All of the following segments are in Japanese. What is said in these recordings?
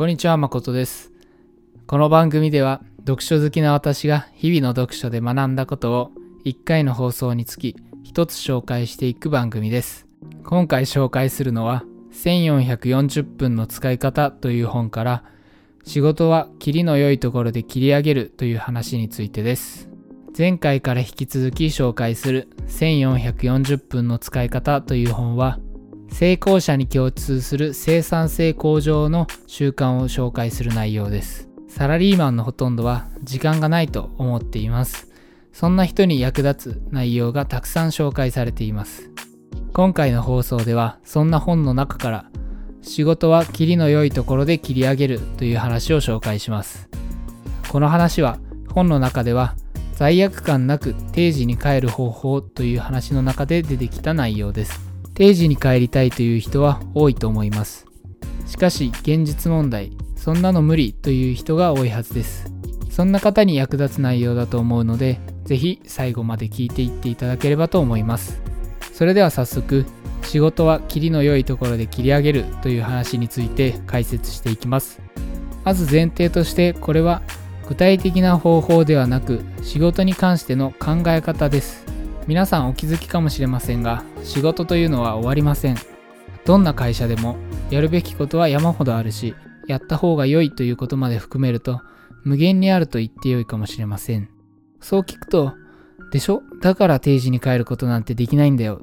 こんにちは、誠です。この番組では、読書好きな私が日々の読書で学んだことを1回の放送につき1つ紹介していく番組です。今回紹介するのは、1440分の使い方という本から、仕事は切りの良いところで切り上げるという話についてです。前回から引き続き紹介する1440分の使い方という本は、成功者に共通する生産性向上の習慣を紹介する内容です。サラリーマンのほとんどは時間がないと思っています。そんな人に役立つ内容がたくさん紹介されています。今回の放送ではそんな本の中から仕事は切りの良いところで切り上げるという話を紹介します。この話は本の中では罪悪感なく定時に帰る方法という話の中で出てきた内容です。定時に帰りたいという人は多いと思います。しかし現実問題、そんなの無理という人が多いはずです。そんな方に役立つ内容だと思うので、ぜひ最後まで聞いていっていただければと思います。それでは早速、仕事は切りの良いところで切り上げるという話について解説していきます。まず前提としてこれは具体的な方法ではなく仕事に関しての考え方です。皆さんお気づきかもしれませんが仕事というのは終わりません。どんな会社でもやるべきことは山ほどあるしやった方が良いということまで含めると無限にあると言って良いかもしれません。そう聞くとでしょ？だから定時に帰ることなんてできないんだよ。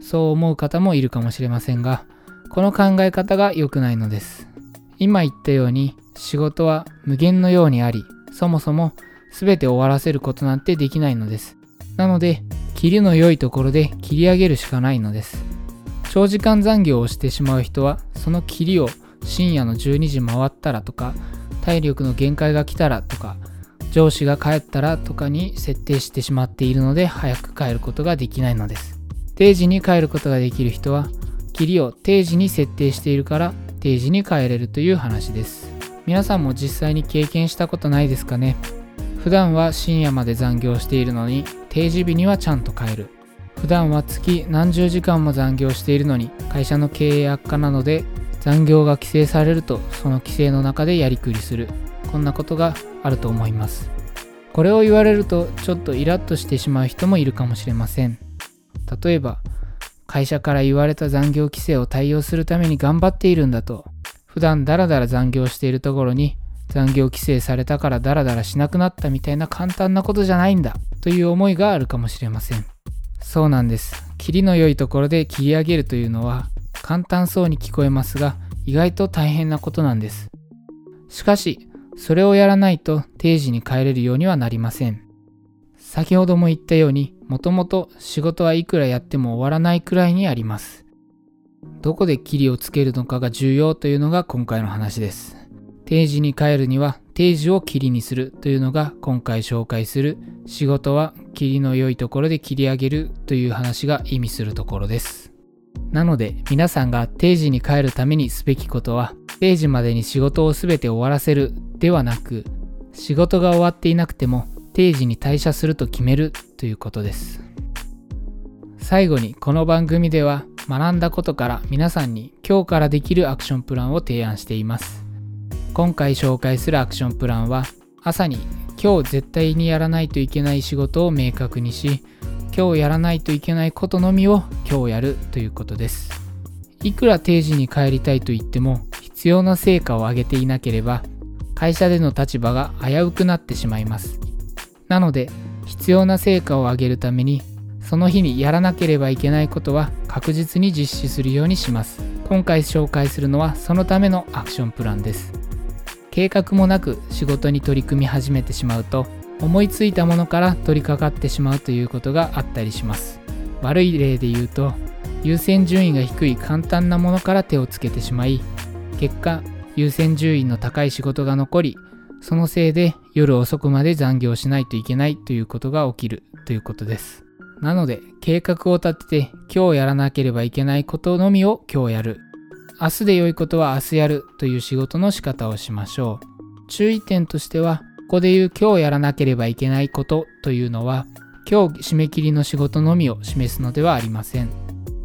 そう思う方もいるかもしれませんがこの考え方が良くないのです。今言ったように仕事は無限のようにありそもそも全て終わらせることなんてできないのです。なので切りの良いところで切り上げるしかないのです。長時間残業をしてしまう人はその切りを深夜の12時回ったらとか体力の限界が来たらとか上司が帰ったらとかに設定してしまっているので早く帰ることができないのです。定時に帰ることができる人は切りを定時に設定しているから定時に帰れるという話です。皆さんも実際に経験したことないですかね？普段は深夜まで残業しているのに定時日にはちゃんと帰る。普段は月何十時間も残業しているのに会社の経営悪化なので残業が規制されるとその規制の中でやりくりする。こんなことがあると思います。これを言われるとちょっとイラッとしてしまう人もいるかもしれません。例えば会社から言われた残業規制を対応するために頑張っているんだと普段ダラダラ残業しているところに残業規制されたからダラダラしなくなったみたいな簡単なことじゃないんだという思いがあるかもしれません。そうなんです。切りの良いところで切り上げるというのは簡単そうに聞こえますが意外と大変なことなんです。しかしそれをやらないと定時に帰れるようにはなりません。先ほども言ったようにもともと仕事はいくらやっても終わらないくらいにあります。どこで切りをつけるのかが重要というのが今回の話です。定時に帰るには定時を切りにするというのが今回紹介する仕事は切りの良いところで切り上げるという話が意味するところです。なので皆さんが定時に帰るためにすべきことは定時までに仕事を全て終わらせるではなく仕事が終わっていなくても定時に退社すると決めるということです。最後にこの番組では学んだことから皆さんに今日からできるアクションプランを提案しています。今回紹介するアクションプランは朝に今日絶対にやらないといけない仕事を明確にし今日やらないといけないことのみを今日やるということです。いくら定時に帰りたいと言っても必要な成果を上げていなければ会社での立場が危うくなってしまいます。なので必要な成果を上げるためにその日にやらなければいけないことは確実に実施するようにします。今回紹介するのはそのためのアクションプランです。計画もなく仕事に取り組み始めてしまうと思いついたものから取り掛かってしまうということがあったりします。悪い例で言うと優先順位が低い簡単なものから手をつけてしまい結果優先順位の高い仕事が残りそのせいで夜遅くまで残業しないといけないということが起きるということです。なので計画を立てて今日やらなければいけないことのみを今日やる。明日で良いことは明日やるという仕事の仕方をしましょう。注意点としては、ここで言う今日やらなければいけないことというのは、今日締め切りの仕事のみを示すのではありません。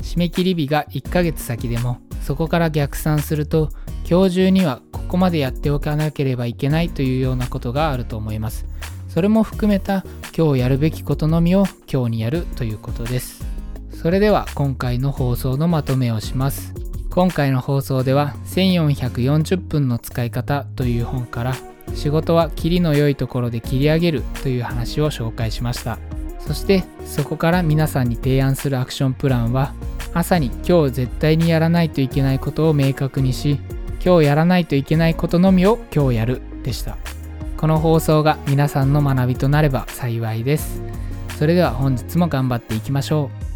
締め切り日が1ヶ月先でも、そこから逆算すると、今日中にはここまでやっておかなければいけないというようなことがあると思いますそれも含めた今日やるべきことのみを今日にやるということですそれでは今回の放送のまとめをします今回の放送では1440分の使い方という本から仕事は切りの良いところで切り上げるという話を紹介しました。そしてそこから皆さんに提案するアクションプランは朝に今日絶対にやらないといけないことを明確にし今日やらないといけないことのみを今日やるでした。この放送が皆さんの学びとなれば幸いです。それでは本日も頑張っていきましょう。